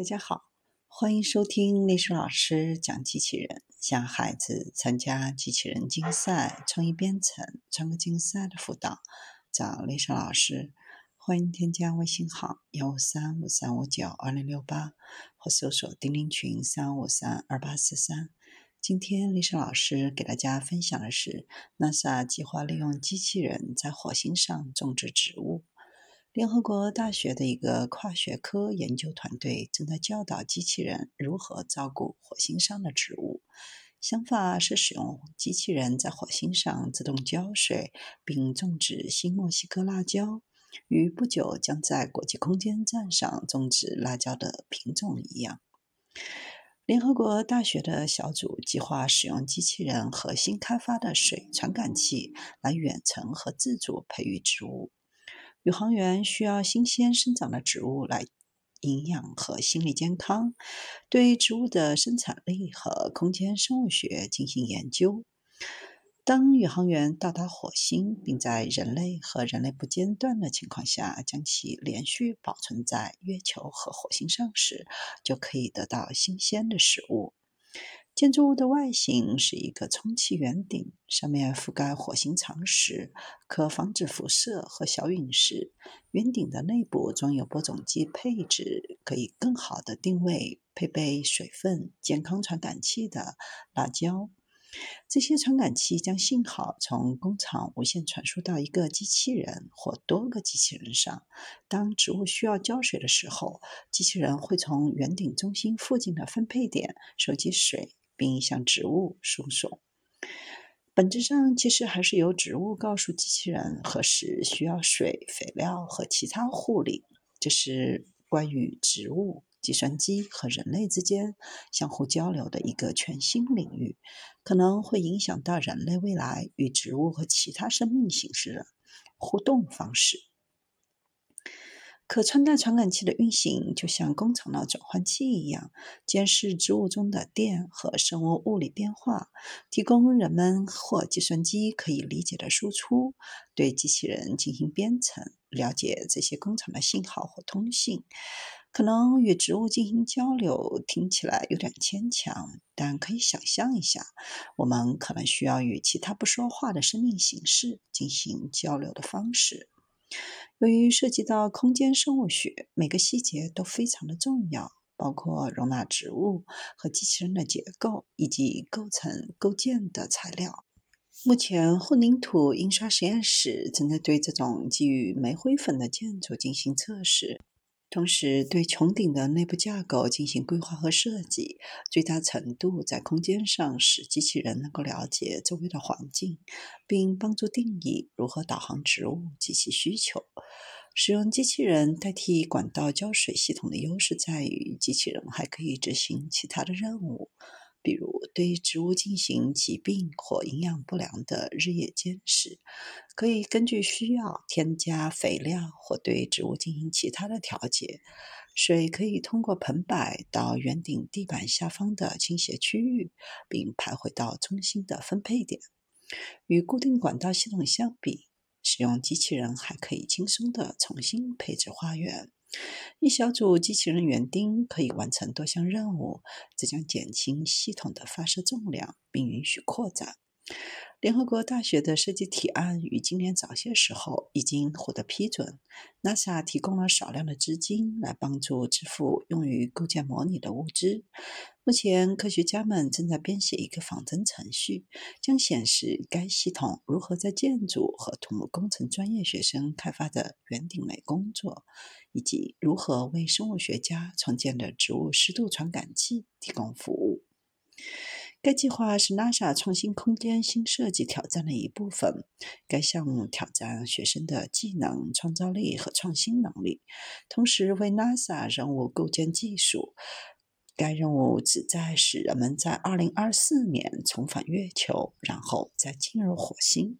大家好，欢迎收听历史老师讲机器人，向孩子参加机器人竞赛、创意编程、创客竞赛的辅导，找历史老师。欢迎添加微信号幺五三五三五九二零六八，或搜索钉钉群三五三二八四三。今天历史老师给大家分享的是，NASA 计划利用机器人在火星上种植植物。联合国大学的一个跨学科研究团队正在教导机器人如何照顾火星上的植物。想法是使用机器人在火星上自动浇水，并种植新墨西哥辣椒，与不久将在国际空间站上种植辣椒的品种一样。联合国大学的小组计划使用机器人和新开发的水传感器来远程和自主培育植物。宇航员需要新鲜生长的植物来营养和心理健康，对植物的生产力和空间生物学进行研究。当宇航员到达火星，并在人类和人类不间断的情况下将其连续保存在月球和火星上时，就可以得到新鲜的食物。建筑物的外形是一个充气圆顶，上面覆盖火星长石，可防止辐射和小陨石。圆顶的内部装有播种机配置，可以更好地定位配备水分、健康传感器的辣椒。这些传感器将信号从工厂无线传输到一个机器人或多个机器人上。当植物需要浇水的时候，机器人会从圆顶中心附近的分配点收集水。并向植物输送。本质上，其实还是由植物告诉机器人何时需要水、肥料和其他护理。这是关于植物、计算机和人类之间相互交流的一个全新领域，可能会影响到人类未来与植物和其他生命形式的互动方式。可穿戴传感器的运行就像工厂的转换器一样，监视植物中的电和生物物理变化，提供人们或计算机可以理解的输出，对机器人进行编程，了解这些工厂的信号或通信。可能与植物进行交流听起来有点牵强，但可以想象一下，我们可能需要与其他不说话的生命形式进行交流的方式。由于涉及到空间生物学，每个细节都非常的重要，包括容纳植物和机器人的结构以及构成构建的材料。目前，混凝土印刷实验室正在对这种基于煤灰粉的建筑进行测试。同时，对穹顶的内部架构进行规划和设计，最大程度在空间上使机器人能够了解周围的环境，并帮助定义如何导航植物及其需求。使用机器人代替管道浇水系统的优势在于，机器人还可以执行其他的任务。比如，对植物进行疾病或营养不良的日夜监视，可以根据需要添加肥料或对植物进行其他的调节。水可以通过盆摆到圆顶地板下方的倾斜区域，并排回到中心的分配点。与固定管道系统相比，使用机器人还可以轻松地重新配置花园。一小组机器人园丁可以完成多项任务，这将减轻系统的发射重量，并允许扩展。联合国大学的设计提案于今年早些时候已经获得批准。NASA 提供了少量的资金来帮助支付用于构建模拟的物资。目前，科学家们正在编写一个仿真程序，将显示该系统如何在建筑和土木工程专业学生开发的圆顶内工作，以及如何为生物学家创建的植物湿度传感器提供服务。该计划是 NASA 创新空间新设计挑战的一部分。该项目挑战学生的技能、创造力和创新能力，同时为 NASA 任务构建技术。该任务旨在使人们在2024年重返月球，然后再进入火星。